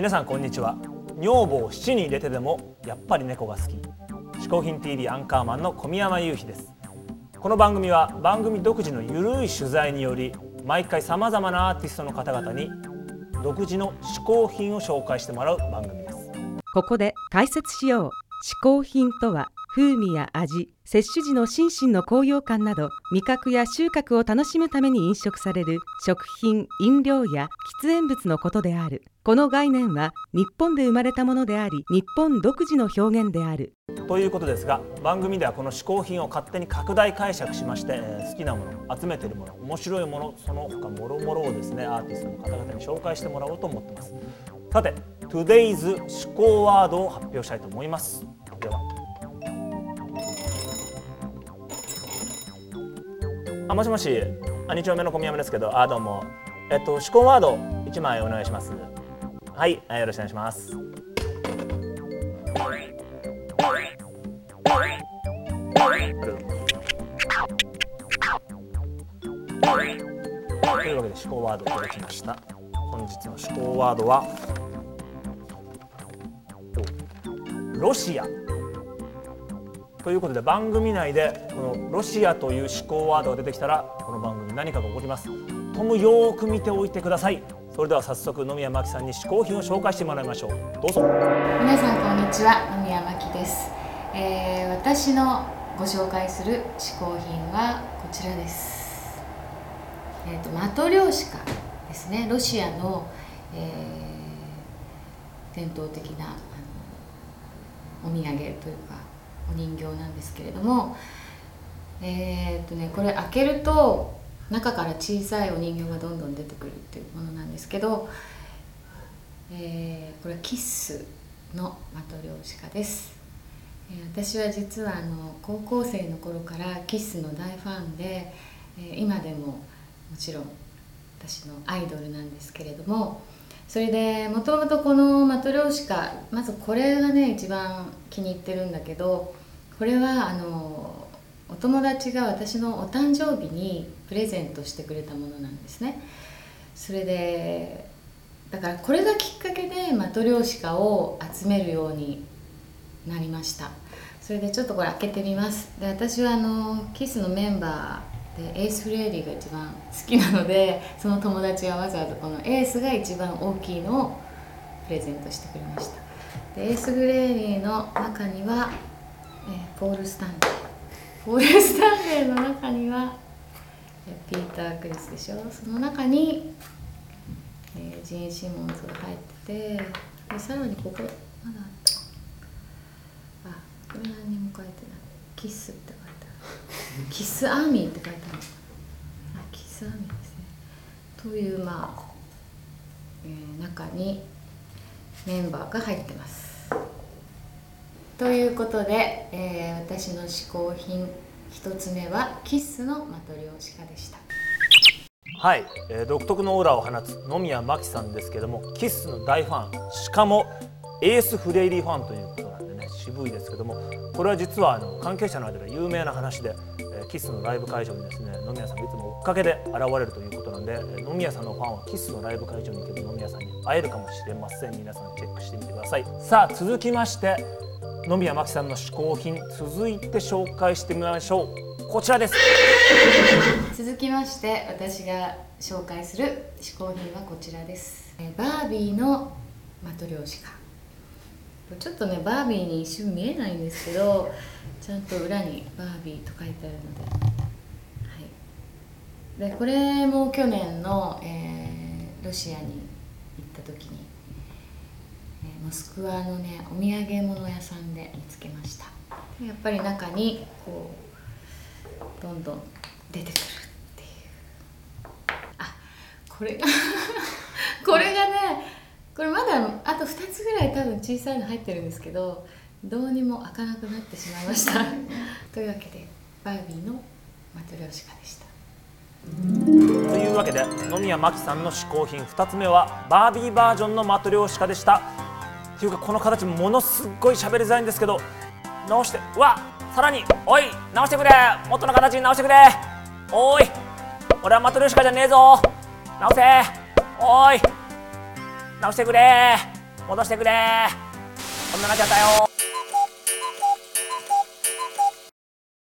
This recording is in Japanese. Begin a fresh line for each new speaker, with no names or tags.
皆さんこんにちは。女房を七に入れてでもやっぱり猫が好き。嗜好品 TV アンカーマンの小宮山雄飛です。この番組は番組独自のゆるい取材により毎回さまざまなアーティストの方々に独自の嗜好品を紹介してもらう番組です。
ここで解説しよう。嗜好品とは風味や味摂取時の心身の高揚感など味覚や収穫を楽しむために飲食される食品飲料や喫煙物のことである。この概念は日本で生まれたものであり日本独自の表現である。
ということですが番組ではこの嗜好品を勝手に拡大解釈しまして、えー好きなもの集めてるもの面白いものその他もろもろをですねアーティストの方々に紹介してもらおうと思ってます。さて Today's 思考ワードを発表したいと思います。あもしもし。あ2丁目の小宮山ですけど。あどうも。えっと思考ワード。1枚お願いします。はいよろしくお願いします。というわけで思考ワードいただきました。本日の思考ワードはロシア。ということで番組内でこのロシアという思考ワードが出てきたらこの番組何かが起こります。ともよーく見ておいてください。それでは早速野宮真紀さんに嗜好品を紹介してもらいましょう。どうぞ。
皆さんこんにちは。野宮真紀です、えー私のご紹介する嗜好品はこちらです。えっ、とマトリョーシカですね。ロシアの、えー伝統的なあのお土産というかお人形なんですけれどもえっ、とねこれ開けると中から小さいお人形がどんどん出てくるっていうものなんですけどえーこれキッスのマトリョーシカです、えー私は実はあの高校生の頃からキッスの大ファンで、えー今でももちろん私のアイドルなんですけれどもそれでもともとこのマトリョーシカまずこれがね一番気に入ってるんだけどこれはあのお友達が私のお誕生日にプレゼントしてくれたものなんですね。それでだからこれがきっかけでマトリョーシカを集めるようになりました。それでちょっとこれ開けてみます。で私はあのキスのメンバーでエース・フレーリーが一番好きなのでその友達がわざわざこのエースが一番大きいのをプレゼントしてくれました。でエース・フレーリーの中には、えーポール・スタンレー。ポール・スタンレーの中にはえーピーター・クリスでしょ。その中にえージン・シモンズが入っててでさらにここまだあった。あこれ何にも書いてない。キスって書いてある。キスアーミーって書いてあるあキスアーミーですね。というまあ、えー中にメンバーが入ってますということで、えー私の嗜好品一つ目はキッスのマトリョーシカでした。
はい、えー独特のオーラを放つ野宮真紀さんですけどもキスの大ファンしかもエース・フレイリーファンということなんでね渋いですけどもこれは実はあの関係者の間で有名な話で、えーキスのライブ会場にですね野宮さんがいつも追っかけで現れるということなんでえー野宮さんのファンはキスのライブ会場に行けば野宮さんに会えるかもしれません。皆さんチェックしてみてください。さあ続きまして野宮真紀さんの嗜好品続いて紹介してみましょう。こちらです。
続きまして私が紹介する嗜好品はこちらです。バービーのマトリョーシカ。ちょっとねバービーに一瞬見えないんですけどちゃんと裏にバービーと書いてあるので,、はい、でこれも去年の、えーロシアに行った時に、モスクワのねお土産物屋さんで見つけました。でやっぱり中にこうどんどん出てくるっていう。あこれが これがねこれまだあと2つぐらい多分小さいの入ってるんですけどどうにも開かなくなってしまいました。というわけでバービーのマトリョーシカでした。
というわけで野宮真紀さんの嗜好品2つ目はバービーバージョンのマトリョーシカでしたていうかこの形ものすごい喋りづらいんですけど直してうわさらにおい直してくれ元の形に直してくれおい俺はマトリョーシカじゃねえぞ直せおい直してくれ戻してくれこんななっちゃったよ。